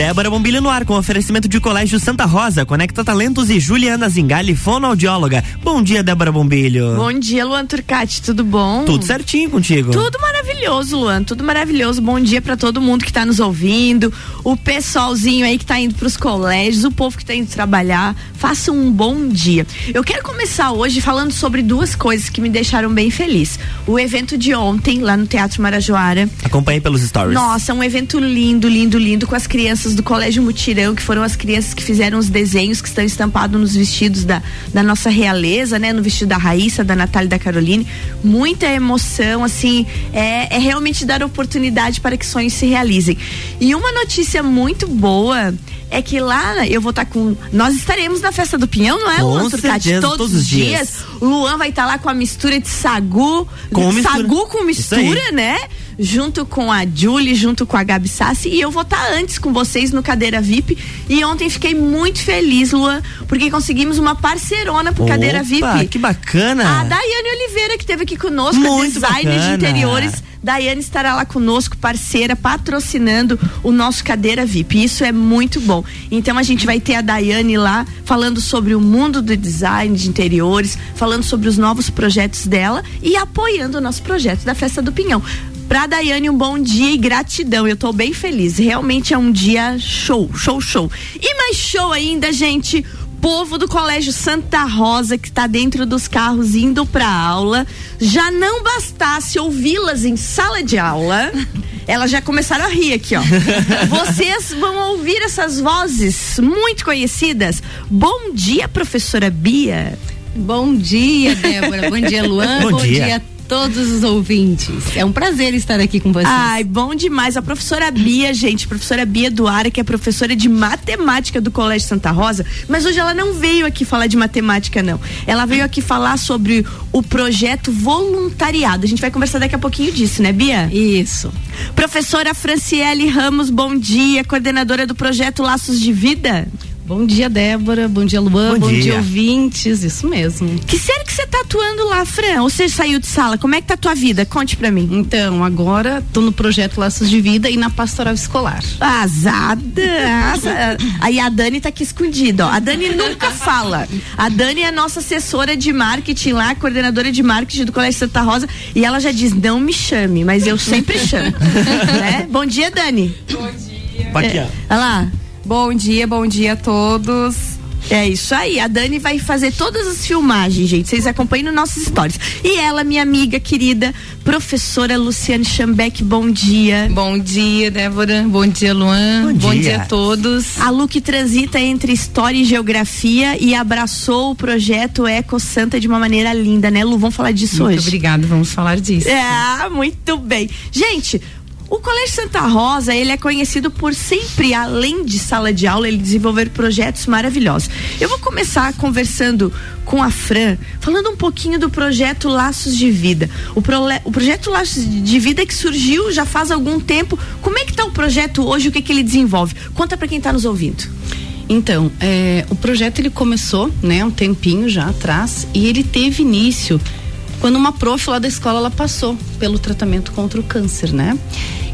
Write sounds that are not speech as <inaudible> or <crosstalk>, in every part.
Débora Bombilho no ar com oferecimento de Colégio Santa Rosa, Conecta Talentos e Juliana Zingali, fonoaudióloga. Bom dia, Débora Bombilho. Bom dia, Luan Turcati, tudo bom? Tudo certinho contigo. Tudo maravilhoso, Luan, tudo maravilhoso. Bom dia para todo mundo que tá nos ouvindo, o pessoalzinho aí que tá indo pros colégios, o povo que tá indo trabalhar. Faça um bom dia. Eu quero começar hoje falando sobre duas coisas que me deixaram bem feliz. O evento de ontem, lá no Teatro Marajoara. Acompanhei pelos stories. Nossa, um evento lindo, lindo, lindo, com as crianças do Colégio Mutirão, que foram as crianças que fizeram os desenhos que estão estampados nos vestidos da, da nossa realeza, né? No vestido da Raíssa, da Natália e da Caroline. Muita emoção, assim, é, é realmente dar oportunidade para que sonhos se realizem. E uma notícia muito boa é que lá eu vou estar tá com. Nós estaremos na festa do Pinhão, não é, com Luan Turcati? Todos, todos, os dias. dias. Luan vai estar tá lá com a mistura de sagu. Com sagu mistura. com mistura, né? Junto com a Julie, junto com a Gabi Sassi e eu vou estar tá antes com vocês no Cadeira VIP e ontem fiquei muito feliz, Luan, porque conseguimos uma parcerona pro Opa, Cadeira VIP. que bacana! A Daiane Oliveira que esteve aqui conosco, muito design bacana. de interiores. Daiane estará lá conosco, parceira, patrocinando o nosso Cadeira VIP. Isso é muito bom. Então a gente vai ter a Daiane lá falando sobre o mundo do design de interiores, falando sobre os novos projetos dela e apoiando o nosso projeto da Festa do Pinhão. Pra Daiane, um bom dia e gratidão. Eu tô bem feliz. Realmente é um dia show, show, show. E mais show ainda, gente povo do Colégio Santa Rosa que está dentro dos carros indo para aula, já não bastasse ouvi-las em sala de aula, <laughs> elas já começaram a rir aqui, ó. <laughs> Vocês vão ouvir essas vozes muito conhecidas. Bom dia, professora Bia. Bom dia, Débora. Bom dia, Luan. Bom, Bom dia. dia todos os ouvintes. É um prazer estar aqui com vocês. Ai, bom demais. A professora Bia, gente, professora Bia Duara, que é professora de matemática do Colégio Santa Rosa, mas hoje ela não veio aqui falar de matemática, não. Ela veio aqui falar sobre o projeto voluntariado. A gente vai conversar daqui a pouquinho disso, né, Bia? Isso. Professora Franciele Ramos, bom dia, coordenadora do projeto Laços de Vida. Bom dia, Débora. Bom dia, Luan. Bom Bom, dia. dia. ouvintes. Isso mesmo. Que série que você tá atuando lá, Fran? Ou você saiu de sala? Como é que tá a tua vida? Conte pra mim. Então, agora tô no projeto Laços de Vida e na pastoral escolar. Azada. Aí a Dani tá aqui escondida, ó. A Dani nunca <laughs> fala. A Dani é a nossa assessora de marketing lá, coordenadora de marketing do Colégio Santa Rosa, e ela já diz: "Não me chame", mas eu sempre chamo. <laughs> né? Bom dia, Dani. Aqui, ó. Olha lá. Bom dia, bom dia a todos. É isso aí, a Dani vai fazer todas as filmagens, gente. Vocês acompanhem nos nossos stories. E ela, minha amiga querida, professora Luciane Chambeck, bom dia. Bom dia, Débora. Bom dia, Luan. Bom dia. a todos. A Lu que transita entre história e geografia e abraçou o projeto Eco Santa de uma maneira linda, né, Lu? Vamos falar disso Muito hoje. obrigada, vamos falar disso. É, muito bem. Gente, o Colégio Santa Rosa, ele é conhecido por sempre, além de sala de aula, ele desenvolver projetos maravilhosos. Eu vou começar conversando com a Fran, falando um pouquinho do projeto Laços de Vida. O, o projeto Laços de Vida que surgiu já faz algum tempo. Como é que tá o projeto hoje? O que, que ele desenvolve? Conta para quem está nos ouvindo. Então, é, o projeto ele começou, né, um tempinho já atrás e ele teve início quando uma prof lá da escola ela passou pelo tratamento contra o câncer, né?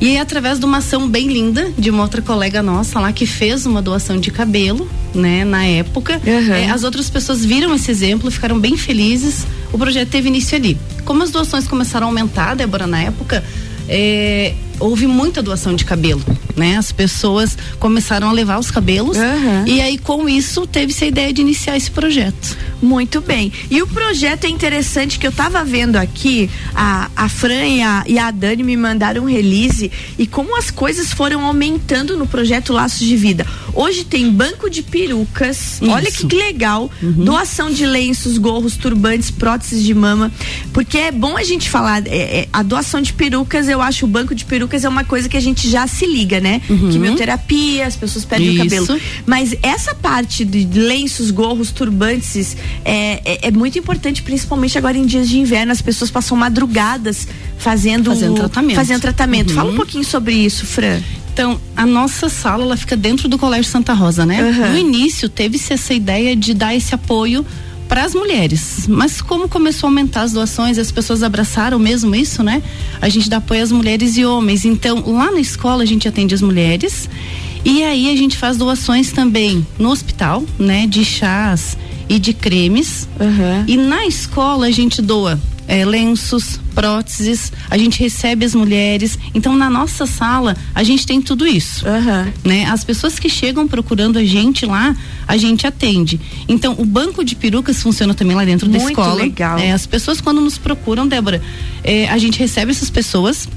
E aí, através de uma ação bem linda de uma outra colega nossa lá que fez uma doação de cabelo, né, na época, Uhum. é, as outras pessoas viram esse exemplo, ficaram bem felizes. O projeto teve início ali. Como as doações começaram a aumentar, Débora, na época, é, houve muita doação de cabelo, né? As pessoas começaram a levar os cabelos Uhum. e aí com isso teve-se a ideia de iniciar esse projeto. Muito bem. E o projeto é interessante que eu tava vendo aqui, a, a Fran e a, e a Dani me mandaram um release e como as coisas foram aumentando no projeto Laços de Vida. Hoje tem banco de perucas, olha que legal, doação de lenços, gorros, turbantes, próteses de mama, porque é bom a gente falar, é, é, a doação de perucas, eu acho o banco de perucas é uma coisa que a gente já se liga, né? Quimioterapia, as pessoas perdem Isso. o cabelo. Mas essa parte de lenços, gorros, turbantes é, é, é muito importante, principalmente agora em dias de inverno. As pessoas passam madrugadas fazendo, Fazendo tratamento. Fazendo tratamento. Fala um Uhum. pouquinho sobre isso, Fran. Então, a nossa sala ela fica dentro do Colégio Santa Rosa, né? Uhum. No início teve-se essa ideia de dar esse apoio para as mulheres, mas como começou a aumentar as doações, as pessoas abraçaram mesmo isso, né? A gente dá apoio às mulheres e homens. Então, lá na escola a gente atende as mulheres E aí a gente faz doações também no hospital, né, de chás e de cremes. Uhum. E na escola a gente doa é, lenços, próteses, a gente recebe as mulheres. Então, na nossa sala, a gente tem tudo isso. Uhum. Né? As pessoas que chegam procurando a gente lá, a gente atende. Então, o banco de perucas funciona também lá dentro Muito da escola. legal. É, as pessoas, quando nos procuram, Débora, é, a gente recebe essas pessoas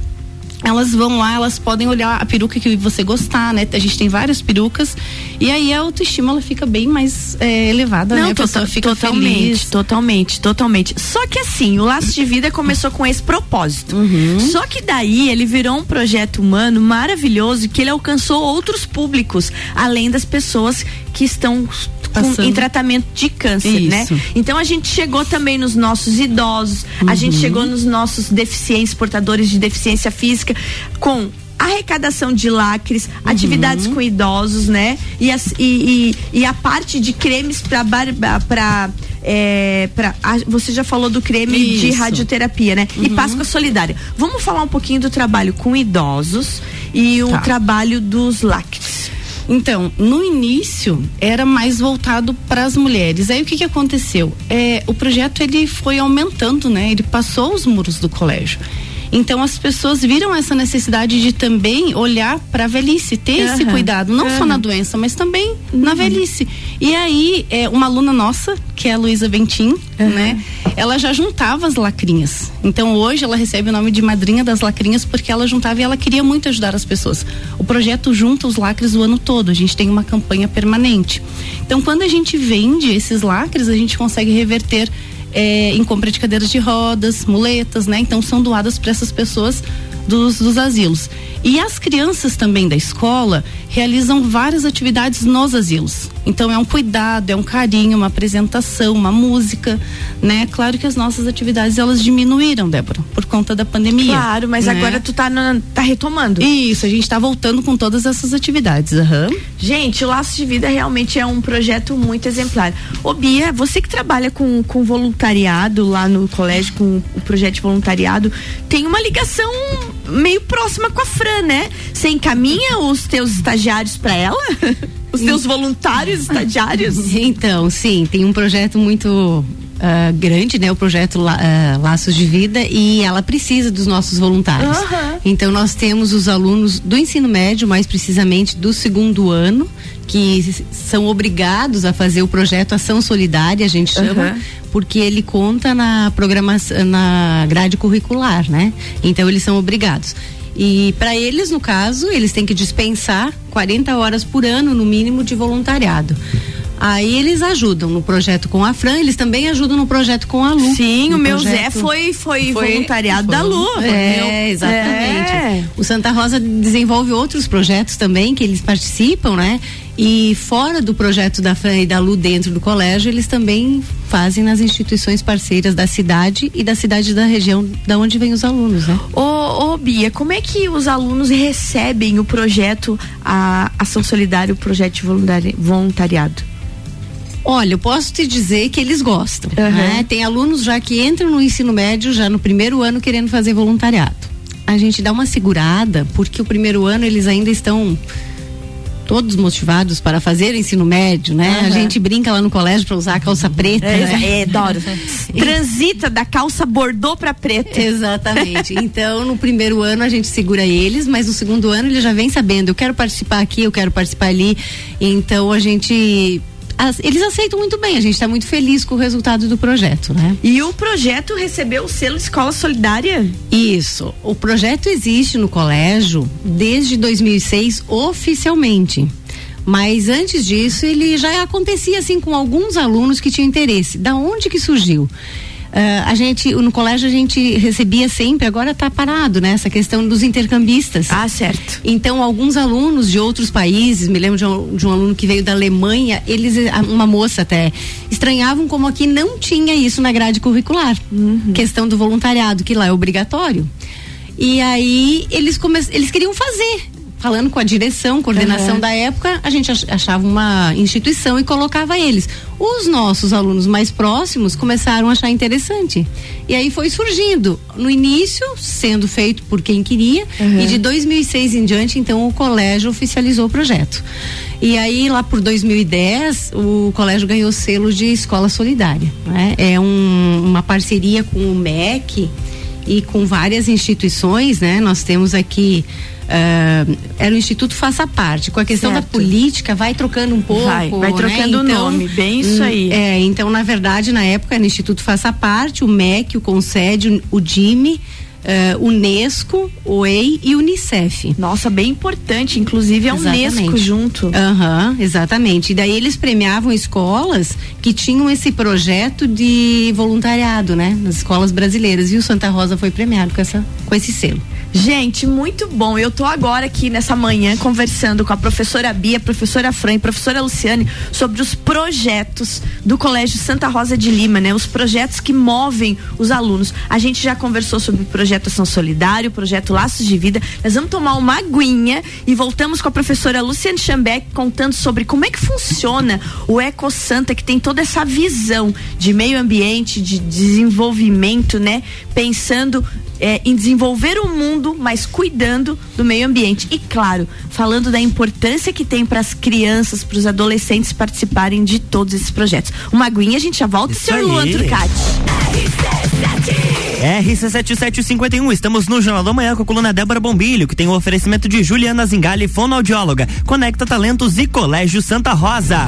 elas vão lá, elas podem olhar a peruca que você gostar, né? A gente tem várias perucas e aí a autoestima ela fica bem mais é, elevada, né? Não, A pessoa tota- fica totalmente, feliz. totalmente, totalmente. Só que assim, o Laço de Vida começou com esse propósito. Uhum. Só que daí ele virou um projeto humano maravilhoso que ele alcançou outros públicos, além das pessoas que estão com- em tratamento de câncer, né? Isso. Então a gente chegou também nos nossos idosos, a gente Uhum. chegou nos nossos deficientes, portadores de deficiência física, com arrecadação de lacres, Uhum. atividades com idosos, né? E, as- e, e, e a parte de cremes para para é, pra, a- você já falou do creme de Isso. Uhum. radioterapia, né? E Páscoa Solidária. Vamos falar um pouquinho do trabalho com idosos e o Tá. trabalho dos lacres. Então, no início era mais voltado para as mulheres. Aí o que que aconteceu? É, o projeto ele foi aumentando, né? Ele passou os muros do colégio. Então as pessoas viram essa necessidade de também olhar para a velhice, ter esse Aham, cuidado, não só aham. na doença, mas também na velhice. E aí, é, uma aluna nossa, que é a Luísa Bentim, né? Ela já juntava as lacrinhas. Então hoje ela recebe o nome de madrinha das lacrinhas porque ela juntava e ela queria muito ajudar as pessoas. O projeto junta os lacres o ano todo. A gente tem uma campanha permanente. Então quando a gente vende esses lacres, a gente consegue reverter é, em compra de cadeiras de rodas, muletas, né? Então são doadas para essas pessoas dos, dos asilos. E as crianças também da escola realizam várias atividades nos asilos. Então é um cuidado, é um carinho, uma apresentação, uma música, né? Claro que as nossas atividades elas diminuíram, Débora, por conta da pandemia. Claro, mas né? agora tu tá, na- tá retomando. Isso, a gente está voltando com todas essas atividades. aham. Gente, o Laço de Vida realmente é um projeto muito exemplar. Ô Bia, você que trabalha com, com voluntariado lá no colégio, com o projeto de voluntariado, tem uma ligação meio próxima com a Fran, né? Você encaminha os teus estagiários para ela? <laughs> Os teus voluntários <laughs> estagiários? Então, sim, tem um projeto muito ah, grande, né? O projeto ah, Laços de Vida e ela precisa dos nossos voluntários. Aham. Então, nós temos os alunos do ensino médio, mais precisamente do segundo ano, que são obrigados a fazer o projeto Ação Solidária, a gente chama, Aham. porque ele conta na programação, na grade curricular, né? Então, eles são obrigados. E para eles, no caso, eles têm que dispensar 40 horas por ano, no mínimo, de voluntariado. Aí eles ajudam no projeto com a Fran, eles também ajudam no projeto com a Lu. Sim, o meu projeto- Zé foi, foi, Foi- voluntariado foi. da Lu. É, exatamente. É. O Santa Rosa desenvolve outros projetos também que eles participam, né? E fora do projeto da Fran e da Lu dentro do colégio, eles também fazem nas instituições parceiras da cidade e da cidade da região da onde vêm os alunos, né? Ô, ô, Bia, como é que os alunos recebem o projeto a Ação Solidária, o projeto de voluntari- voluntariado? Olha, eu posso te dizer que eles gostam. Aham. né? Tem alunos já que entram no ensino médio já no primeiro ano querendo fazer voluntariado. A gente dá uma segurada porque o primeiro ano eles ainda estão todos motivados para fazer o ensino médio, né? A Aham. gente brinca lá no colégio para usar a calça preta. né? É, adoro. <laughs> Transita da calça bordô pra preta. Exatamente. Então, no primeiro ano a gente segura eles, mas no segundo ano ele já vem sabendo, eu quero participar aqui, eu quero participar ali. Então a gente as- eles aceitam muito bem, a gente está muito feliz com o resultado do projeto, né? E o projeto recebeu o selo Escola Solidária? Isso. O projeto existe no colégio desde 2006 oficialmente. Mas antes disso, ele já acontecia assim com alguns alunos que tinham interesse. Da onde que surgiu? Ah, a gente, no colégio a gente recebia sempre, agora está parado, né? Essa questão dos intercambistas. Ah, certo. Então, alguns alunos de outros países, me lembro de um, de um aluno que veio da Alemanha, eles, a- uma moça até, estranhavam como aqui não tinha isso na grade curricular. Questão do voluntariado, que lá é obrigatório. E aí, eles, come, eles queriam fazer. Falando com a direção, coordenação Uhum. da época, a gente ach- achava uma instituição e colocava eles. Os nossos alunos mais próximos começaram a achar interessante. E aí foi surgindo. No início, sendo feito por quem queria, e de 2006 em diante, então, o colégio oficializou o projeto. E aí, lá por 2010, o colégio ganhou selo de escola solidária. né? É um- uma parceria com o MEC e com várias instituições, né? Nós temos aqui. ah, era o Instituto Faça Parte. Com a questão da Certo. política, vai trocando um pouco. Vai, vai né? trocando o nome, bem isso hum, aí. É, então, na verdade, na época era o Instituto Faça Parte, o MEC, o Concede, o DIME, ah, Unesco, o EI e Unicef. Nossa, bem importante. Inclusive é Exatamente. Unesco junto. Aham, exatamente. E daí eles premiavam escolas que tinham esse projeto de voluntariado, né? Nas escolas brasileiras. E o Santa Rosa foi premiado com, essa, com esse selo. Gente, muito bom. Eu tô agora aqui nessa manhã conversando com a professora Bia, professora Fran e professora Luciane sobre os projetos do Colégio Santa Rosa de Lima, né? Os projetos que movem os alunos. A gente já conversou sobre o projeto Ação Solidário, o projeto Laços de Vida. Nós vamos tomar uma aguinha e voltamos com a professora Luciane Schambeck contando sobre como é que funciona o Eco Santa, que tem toda essa visão de meio ambiente, de desenvolvimento, né? Pensando é, em desenvolver o mundo, mas cuidando do meio ambiente. E claro, falando da importância que tem para as crianças, para os adolescentes participarem de todos esses projetos. Uma aguinha, a gente já volta, Isso senhor aí. Luan Turcati. RC7751, estamos no Jornal da Manhã com a coluna Débora Bombilho, que tem o oferecimento de Juliana Zingali, fonoaudióloga, Conecta Talentos e Colégio Santa Rosa.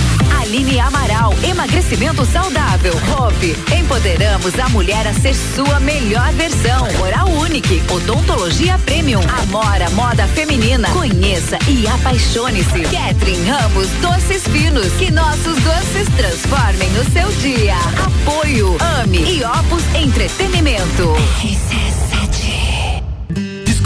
Aline Amaral, emagrecimento saudável. Hope, empoderamos a mulher a ser sua melhor versão. Oral Unique, odontologia premium. Amora, moda feminina. Conheça e apaixone-se. Catherine Ramos, doces finos. Que nossos doces transformem o seu dia. Apoio, ame e Opus Entretenimento.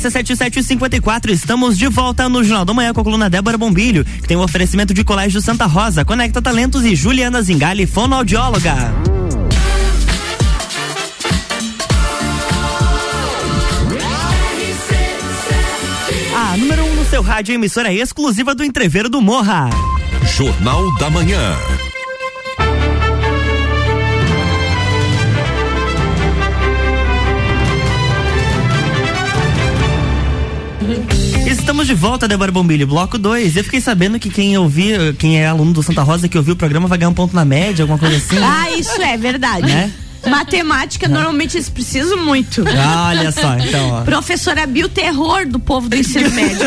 RC7754, estamos de volta no Jornal da Manhã com a coluna Débora Bombilho, que tem o oferecimento de Colégio Santa Rosa, Conecta Talentos e Juliana Zingali, fonoaudióloga. A número 1 um no seu rádio, emissora exclusiva do Entreveiro do Morra. Jornal da Manhã. Estamos de volta, Débora Bombilho, bloco 2. Eu fiquei sabendo que quem ouvir, quem é aluno do Santa Rosa que ouviu o programa vai ganhar um ponto na média, alguma coisa assim. Ah, isso é verdade. Né? Matemática, normalmente eles precisam muito. Olha só, então, ó. Professora Bia, o terror do povo do ensino médio.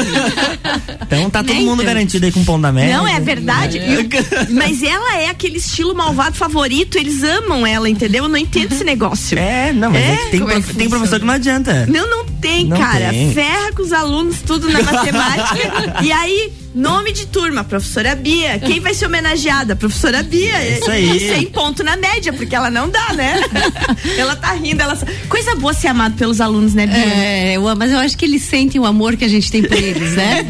Então tá todo Nem mundo tanto. garantido aí com ponto na média. Não, é verdade. O- mas ela é aquele estilo malvado favorito, eles amam ela, entendeu? Eu não entendo esse negócio. É, não, mas é, É? tem, é prof- tem professor que não adianta. Não, não tem, Não cara. tem. Ferra com os alunos, tudo na matemática. <laughs> e aí, nome de turma, professora Bia. Quem vai ser homenageada? Professora Bia. É isso aí. Sem ponto na média, porque ela não dá, né? <laughs> ela tá rindo, ela. Coisa boa ser amado pelos alunos, né, Bia? É, eu- mas eu acho que eles sentem o amor que a gente tem por eles, né?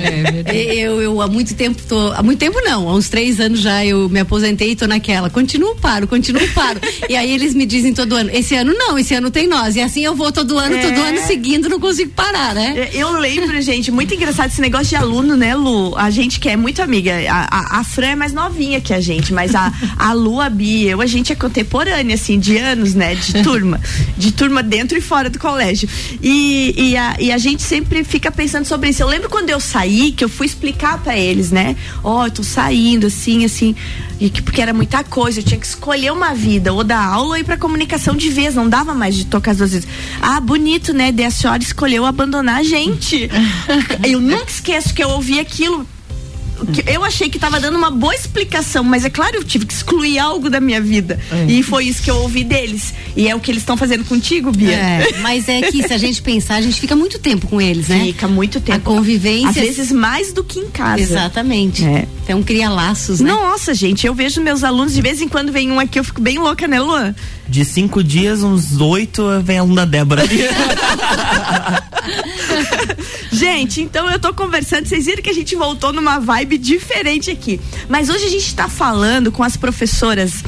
<laughs> eu, eu há muito tempo tô. Há muito tempo não, há uns três anos já eu me aposentei e tô naquela. Continuo paro, continuo paro. e aí eles me dizem todo ano, esse ano não, esse ano tem nós. E assim eu vou todo ano, todo É. ano seguindo, não consigo parar, né? É, Eu lembro, gente, muito engraçado esse negócio de aluno, né, Lu? A gente que é muito amiga. A, a, a Fran é mais novinha que a gente, mas a, a Lu, a Bia, eu, a gente é contemporânea, assim, de anos, né? De turma. De turma dentro e fora do colégio. E, e, a, e a gente sempre fica pensando sobre isso. Eu lembro quando eu saí, que eu fui explicar pra eles, né? Ó, eu tô saindo, assim, assim. E que, porque era muita coisa, eu tinha que escolher uma vida, ou dar aula ou ir pra comunicação de vez, não dava mais de tocar as duas vezes. Ah, bonito, né? Daí a senhora escolheu abandonar a gente. <laughs> eu nunca esqueço que eu ouvi aquilo. Eu achei que tava dando uma boa explicação, mas é claro, eu tive que excluir algo da minha vida. E foi isso que eu ouvi deles. E é o que eles estão fazendo contigo, Bia. É, mas é que se a gente pensar, a gente fica muito tempo com eles, né? Fica muito tempo. A convivência. Às vezes mais do que em casa. Exatamente. É. Então cria laços, né? Nossa, gente, eu vejo meus alunos, de vez em quando vem um aqui, eu fico bem louca, né, Luan? De cinco dias, uns oito, vem a aluna Débora. <laughs> Gente, então eu tô conversando, vocês viram que a gente voltou numa vibe diferente aqui. Mas hoje a gente tá falando com as professoras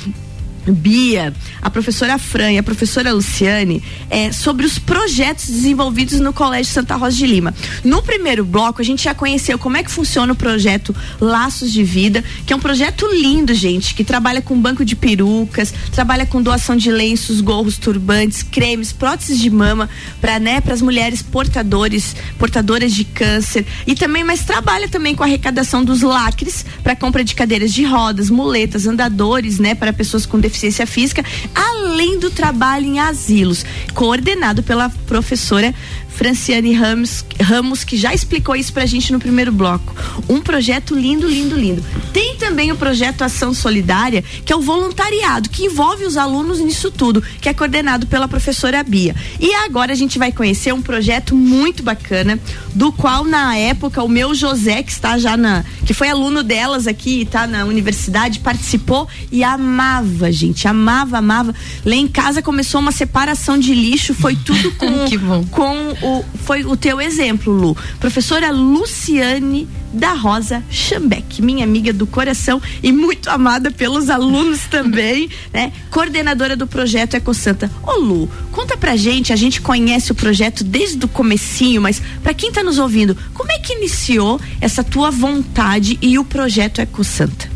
Bia, a professora Fran e a professora Luciane é, sobre os projetos desenvolvidos no Colégio Santa Rosa de Lima. No primeiro bloco, a gente já conheceu como é que funciona o projeto Laços de Vida, que é um projeto lindo, gente, que trabalha com banco de perucas, trabalha com doação de lenços, gorros, turbantes, cremes, próteses de mama para né, as mulheres portadores, portadoras de câncer e também, mas trabalha também com a arrecadação dos lacres para compra de cadeiras de rodas, muletas, andadores, né, para pessoas com deficiência física, além do trabalho em asilos, coordenado pela professora Franciane Ramos, Ramos, que já explicou isso pra gente no primeiro bloco. Um projeto lindo, lindo, lindo. Tem também o projeto Ação Solidária, que é o voluntariado, que envolve os alunos nisso tudo, que é coordenado pela professora Bia. E agora a gente vai conhecer um projeto muito bacana, do qual na época o meu José, que está já na. que foi aluno delas aqui, está na universidade, participou e amava, gente. Amava, amava. Lá em casa começou uma separação de lixo, foi tudo <laughs> com, Que bom. com o. Foi o teu exemplo, Lu. Professora Luciane da Rosa Chambeck, minha amiga do coração e muito amada pelos alunos <laughs> também, né? Coordenadora do projeto EcoSanta. Ô Lu, conta pra gente, a gente conhece o projeto desde o comecinho, mas pra quem tá nos ouvindo, como é que iniciou essa tua vontade e o projeto EcoSanta?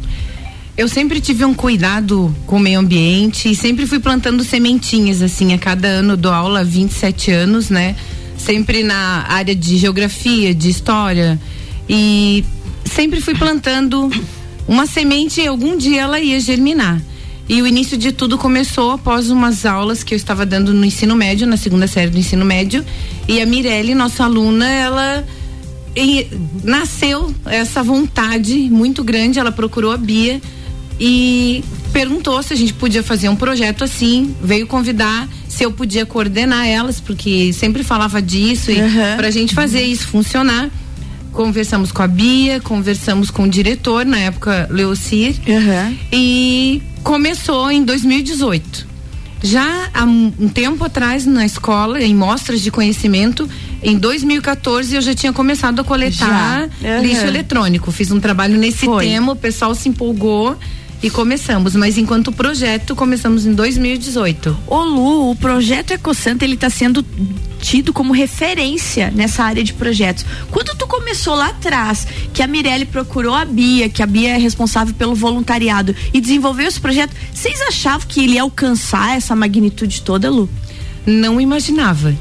Eu sempre tive um cuidado com o meio ambiente e sempre fui plantando sementinhas, assim, a cada ano dou aula há 27 anos, né? Sempre na área de geografia, de história. E sempre fui plantando uma semente e algum dia ela ia germinar. E o início de tudo começou após umas aulas que eu estava dando no ensino médio, na segunda série do ensino médio. E a Mirelle, nossa aluna, ela e nasceu essa vontade muito grande. Ela procurou a Bia e perguntou se a gente podia fazer um projeto assim. Veio convidar se eu podia coordenar elas, porque sempre falava disso e Uhum. pra gente fazer isso funcionar. Conversamos com a Bia, conversamos com o diretor, na época, Leocir, e começou em 2018. Já há um tempo atrás na escola, em mostras de conhecimento, em 2014 eu já tinha começado a coletar. Aham. lixo eletrônico. Fiz um trabalho nesse Foi. tema, o pessoal se empolgou e começamos. Mas enquanto projeto, começamos em 2018. Ô Lu, o projeto EcoSanta ele tá sendo tido como referência nessa área de projetos. Quando tu começou lá atrás, que a Mirelle procurou a Bia, que a Bia é responsável pelo voluntariado e desenvolveu esse projeto, vocês achavam que ele ia alcançar essa magnitude toda, Lu? Não imaginava.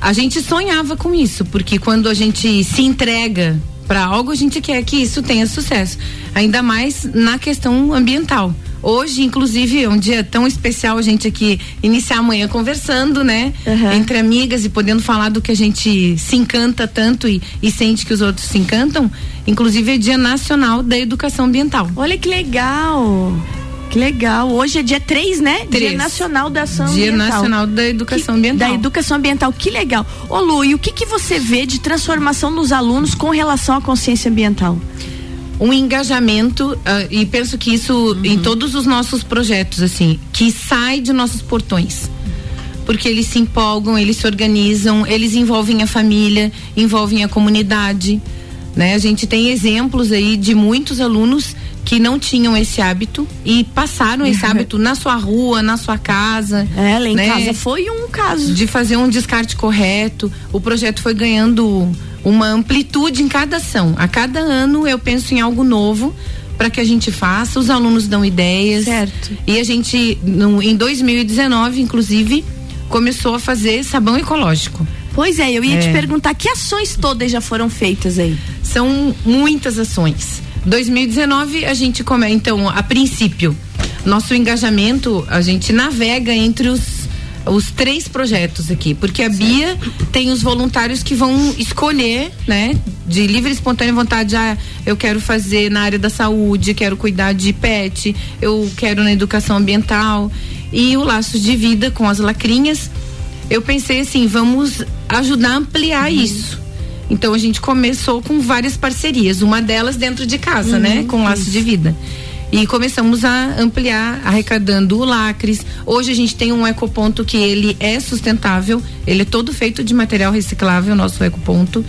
A gente sonhava com isso, porque quando a gente se entrega para algo, a gente quer que isso tenha sucesso. Ainda mais na questão ambiental. Hoje, inclusive, é um dia tão especial a gente aqui iniciar amanhã conversando, né? Uhum. Entre amigas e podendo falar do que a gente se encanta tanto e, e sente que os outros se encantam. Inclusive, é Dia Nacional da Educação Ambiental. Olha que legal! Que legal. Hoje é dia 3, né? Dia Nacional da Ação Dia Ambiental. Nacional da Educação Que- Ambiental. Da Educação Ambiental. Que legal. Ô Lu, e o que, que você vê de transformação nos alunos com relação à consciência ambiental? um engajamento ah, e penso que isso em todos os nossos projetos assim que sai de nossos portões porque eles se empolgam eles se organizam eles envolvem a família envolvem a comunidade né a gente tem exemplos aí de muitos alunos que não tinham esse hábito e passaram esse hábito na sua rua na sua casa É, lá em né? casa foi um caso. de fazer um descarte correto. O projeto foi ganhando uma amplitude em cada ação. A cada ano eu penso em algo novo para que a gente faça. Os alunos dão ideias. Certo. E a gente, no, em 2019, inclusive, começou a fazer sabão ecológico. Pois é, eu ia É. te perguntar que ações todas já foram feitas aí? São muitas ações. 2019 a gente come, então, a princípio, nosso engajamento, a gente navega entre os os três projetos aqui, porque a Bia tem os voluntários que vão escolher, né, de livre e espontânea vontade, ah, eu quero fazer na área da saúde, quero cuidar de pet, eu quero na educação ambiental e o laços de vida com as lacrinhas. Eu pensei assim, vamos ajudar a ampliar isso. Então a gente começou com várias parcerias, uma delas dentro de casa, né, com laço de vida. E começamos a ampliar, arrecadando o lacres. Hoje a gente tem um ecoponto que ele é sustentável, ele é todo feito de material reciclável, nosso ecoponto.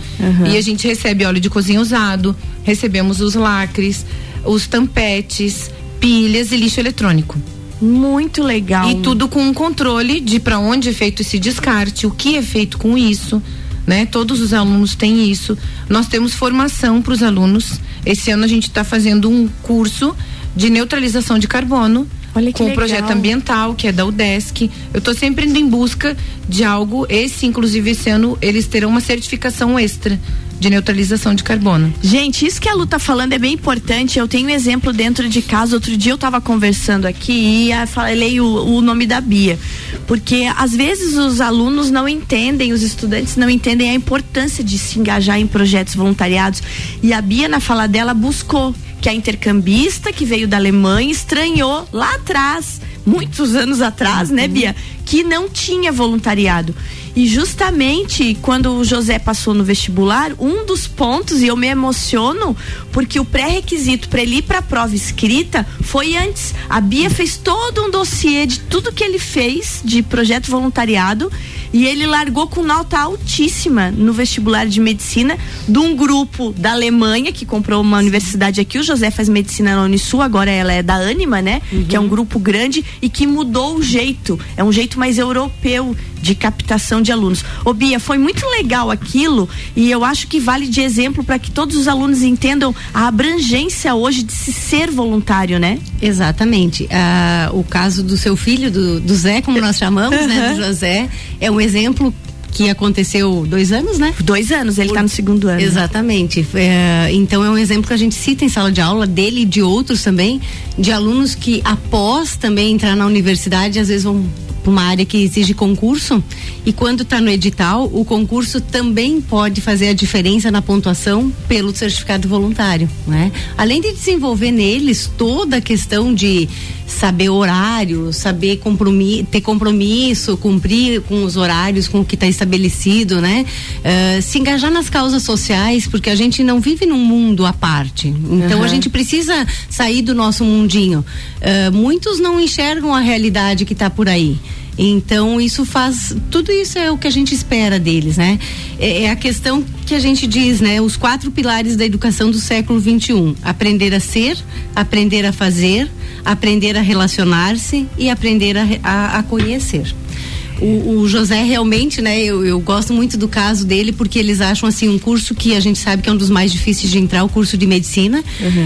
E a gente recebe óleo de cozinha usado, recebemos os lacres, os tampetes, pilhas e lixo eletrônico. Muito legal. E tudo com um controle de para onde é feito esse descarte, o que é feito com isso, né? Todos os alunos têm isso. Nós temos formação para os alunos. Esse ano a gente está fazendo um curso de neutralização de carbono. Com o projeto ambiental, que é da UDESC. Eu estou sempre indo em busca de algo. Esse, inclusive, esse ano, eles terão uma certificação extra de neutralização de carbono. Gente, isso que a Lu tá falando é bem importante. Eu tenho um exemplo dentro de casa. Outro dia eu tava conversando aqui e falei o, o nome da Bia. Porque às vezes os alunos não entendem, os estudantes não entendem a importância de se engajar em projetos voluntariados. E a Bia, na fala dela, buscou que a intercambista que veio da Alemanha estranhou lá atrás, muitos anos atrás, né, Bia? Que não tinha voluntariado. E justamente quando o José passou no vestibular, um dos pontos, e eu me emociono, porque o pré-requisito para ele ir para a prova escrita foi antes. A Bia fez todo um dossiê de tudo que ele fez de projeto voluntariado e ele largou com nota altíssima no vestibular de medicina de um grupo da Alemanha que comprou uma universidade aqui. O José faz medicina na Unisul, agora ela é da Anima, né? Que é um grupo grande e que mudou o jeito. É um jeito mais europeu de captação de alunos. Ô Bia, foi muito legal aquilo e eu acho que vale de exemplo para que todos os alunos entendam a abrangência hoje de se ser voluntário, né? Exatamente. Ah, o caso do seu filho, do, do Zé, como nós chamamos, né? Do José, é um exemplo que aconteceu dois anos, né? Dois anos, ele está no segundo ano. Exatamente. É, então é um exemplo que a gente cita em sala de aula dele e de outros também, de alunos que após também entrar na universidade, às vezes vão uma área que exige concurso e quando está no edital, o concurso também pode fazer a diferença na pontuação pelo certificado voluntário, né? Além de desenvolver neles toda a questão de saber horário, saber compromisso, ter compromisso, cumprir com os horários, com o que está estabelecido, né? Eh, se engajar nas causas sociais, porque a gente não vive num mundo à parte. Então Uhum. a gente precisa sair do nosso mundinho. Eh, muitos não enxergam a realidade que está por aí. Então isso faz, tudo isso é o que a gente espera deles, né? É, é a questão que a gente diz, né? Os quatro pilares da educação do século 21: aprender a ser, aprender a fazer, aprender a relacionar-se e aprender a, a, a conhecer. O, o José realmente, né? Eu, eu gosto muito do caso dele porque eles acham assim um curso que a gente sabe que é um dos mais difíceis de entrar, o curso de medicina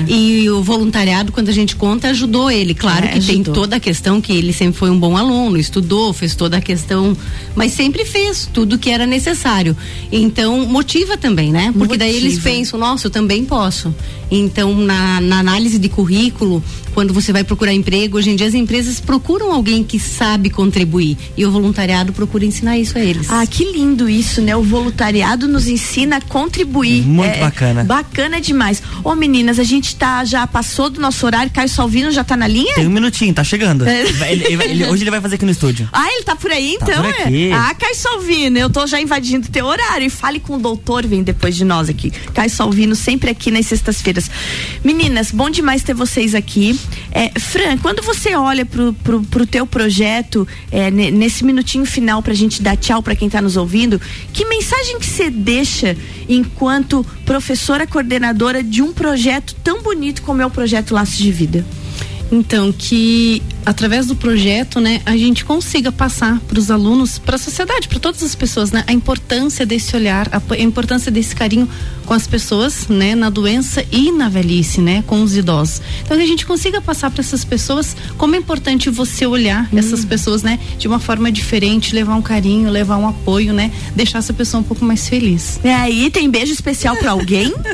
e o voluntariado quando a gente conta ajudou ele. Claro É, que tem ajudou. toda a questão que ele sempre foi um bom aluno, estudou, fez toda a questão, mas sempre fez tudo que era necessário. Então motiva também, né? Porque daí eles Motiva. pensam, nossa, eu também posso. Então na, na análise de currículo, quando você vai procurar emprego, hoje em dia as empresas procuram alguém que sabe contribuir e o voluntariado procura ensinar isso a eles. Ah, que lindo isso, né? O voluntariado nos ensina a contribuir. Muito É, bacana. Bacana demais. Ô meninas, a gente tá, já passou do nosso horário, Caio Salvino já tá na linha? Tem um minutinho, tá chegando. É. Ele- ele ele- hoje ele vai fazer aqui no estúdio. Ah, ele tá por aí Tá então? por é? aqui. Ah, Caio Salvino, eu tô já invadindo teu horário. E fale com o doutor, vem depois de nós aqui. Caio Salvino, sempre aqui nas sextas-feiras. Meninas, bom demais ter vocês aqui. É, Fran, quando você olha pro, pro, pro teu projeto, é, ne- nesse minutinho final pra gente dar tchau pra quem tá nos ouvindo, que mensagem que você deixa enquanto professora coordenadora de um projeto tão bonito como é o projeto Laços de Vida? Então, que através do projeto, né, a gente consiga passar para os alunos, para a sociedade, para todas as pessoas, né, a importância desse olhar, a, importância desse carinho com as pessoas, né, na doença e na velhice, né, com os idosos. Então, que a gente consiga passar para essas pessoas como é importante você olhar essas pessoas, né, de uma forma diferente, levar um carinho, levar um apoio, né, deixar essa pessoa um pouco mais feliz. E aí, tem beijo especial pra alguém? <laughs>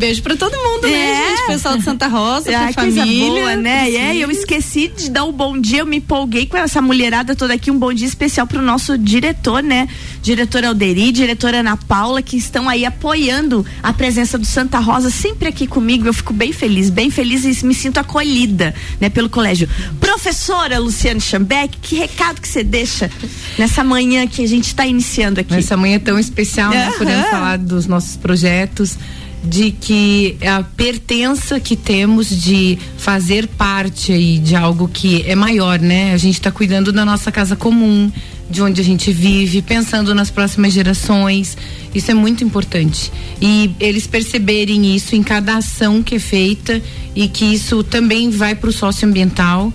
Beijo para todo mundo, É. né, gente, pessoal de Santa Rosa, <laughs> Ah, pra família, boa, né? pros É, eu esqueci de dar um bom dia, eu me empolguei com essa mulherada toda aqui, um bom dia especial pro nosso diretor, né? Diretor Alderi, diretora Ana Paula, que estão aí apoiando a presença do Santa Rosa sempre aqui comigo. Eu fico bem feliz, bem feliz e me sinto acolhida, né, pelo colégio. Professora Luciane Schambeck, que recado que você deixa nessa manhã que a gente está iniciando aqui? Nessa manhã tão especial, né? Aham. Podemos falar dos nossos projetos, de que a pertença que temos de fazer parte aí de algo que é maior, né? A gente está cuidando da nossa casa comum, de onde a gente vive, pensando nas próximas gerações. Isso é muito importante. E eles perceberem isso em cada ação que é feita e que isso também vai para o socioambiental.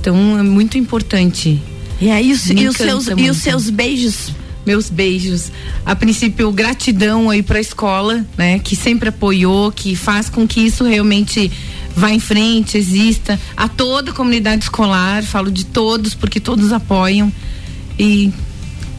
Então é muito importante. E aí, os, e os seus, e os seus beijos meus beijos. A princípio, gratidão aí para a escola, né, que sempre apoiou, que faz com que isso realmente vá em frente, exista. A toda a comunidade escolar, falo de todos, porque todos apoiam. E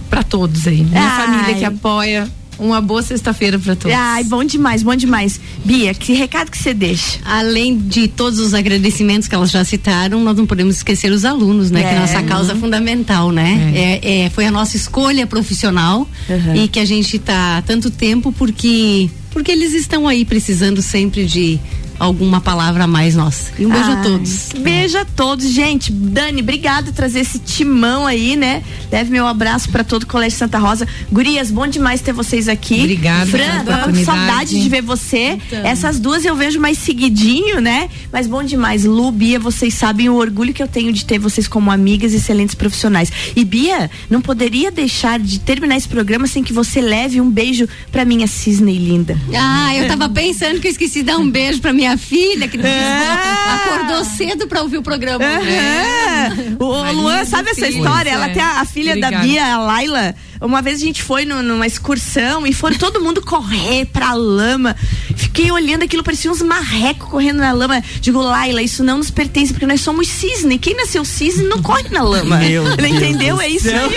para todos aí. Minha Ai. família que apoia. Uma boa sexta-feira para todos. Ai, bom demais, bom demais. Bia, que recado que você deixa? Além de todos os agradecimentos que elas já citaram, nós não podemos esquecer os alunos, né? É. Que é a nossa causa fundamental, né? É. é- foi a nossa escolha profissional Uhum. e que a gente está há tanto tempo porque porque eles estão aí precisando sempre de alguma palavra a mais nossa. E um beijo a todos. Beijo a todos, gente. Dani, obrigado por trazer esse timão aí, né? Leve meu abraço para todo o Colégio Santa Rosa. Gurias, bom demais ter vocês aqui. Obrigada Fran, saudade de ver você. Essas duas eu vejo mais seguidinho, né? Mas bom demais. Lu, Bia, vocês sabem o orgulho que eu tenho de ter vocês como amigas e excelentes profissionais. E Bia, não poderia deixar de terminar esse programa sem que você leve um beijo para minha cisne linda. Ah, eu tava pensando que eu esqueci de dar um beijo pra minha filha, que É. acordou cedo pra ouvir o programa. Aham. O, o Luan, sabe essa Filho, história? é. Ela tem a, a filha da Obrigada. Bia, a Laila. Uma vez a gente foi no- numa excursão e foram todo mundo correr pra lama. Fiquei olhando aquilo, parecia uns marrecos correndo na lama. Digo, Laila, isso não nos pertence, porque nós somos cisne. Quem nasceu cisne não corre na lama. Meu <laughs> entendeu? É isso aí.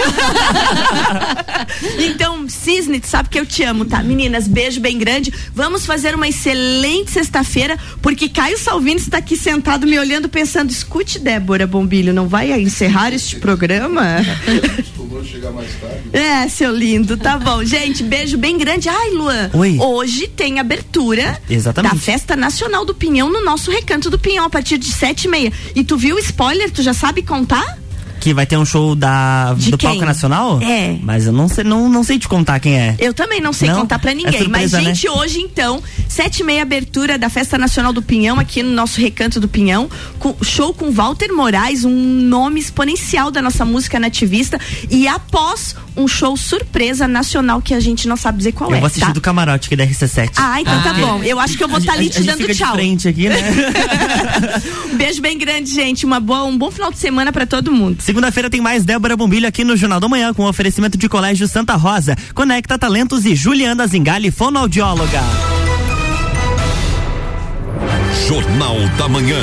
<laughs> então, cisne, tu sabe que eu te amo, tá? Meninas, beijo bem grande. Vamos fazer uma excelente sexta-feira, porque Caio Salvini está aqui sentado me olhando, pensando: escute, Débora Bombilho, não vai encerrar este programa? É, seu lindo, tá bom. <laughs> Gente, beijo bem grande. Ai, Luan, Oi. hoje tem abertura Exatamente. da Festa Nacional do Pinhão no nosso Recanto do Pinhão, a partir de sete e meia. E tu viu o spoiler? Tu já sabe contar? Que vai ter um show da, De do quem? Palco Nacional? É. Mas eu não sei, não, não sei te contar quem é. Eu também não sei Não? contar pra É ninguém. mas, surpresa, né? gente, hoje então, sete e meia abertura da Festa Nacional do Pinhão, aqui no nosso Recanto do Pinhão. com- show com Walter Moraes, um nome exponencial da nossa música nativista. E após um show surpresa nacional que a gente não sabe dizer qual eu é. vou assistir tá? do camarote aqui da RC7. Ah, então tá porque bom. Eu acho que eu vou estar ali gente- te dando fica tchau. de frente aqui, né? <laughs> Um beijo bem grande, gente. Uma boa, um bom final de semana pra todo mundo. Segunda-feira tem mais Débora Bombilho aqui no Jornal da Manhã com oferecimento de Colégio Santa Rosa. Conecta Talentos e Juliana Zingali, fonoaudióloga. Jornal da Manhã.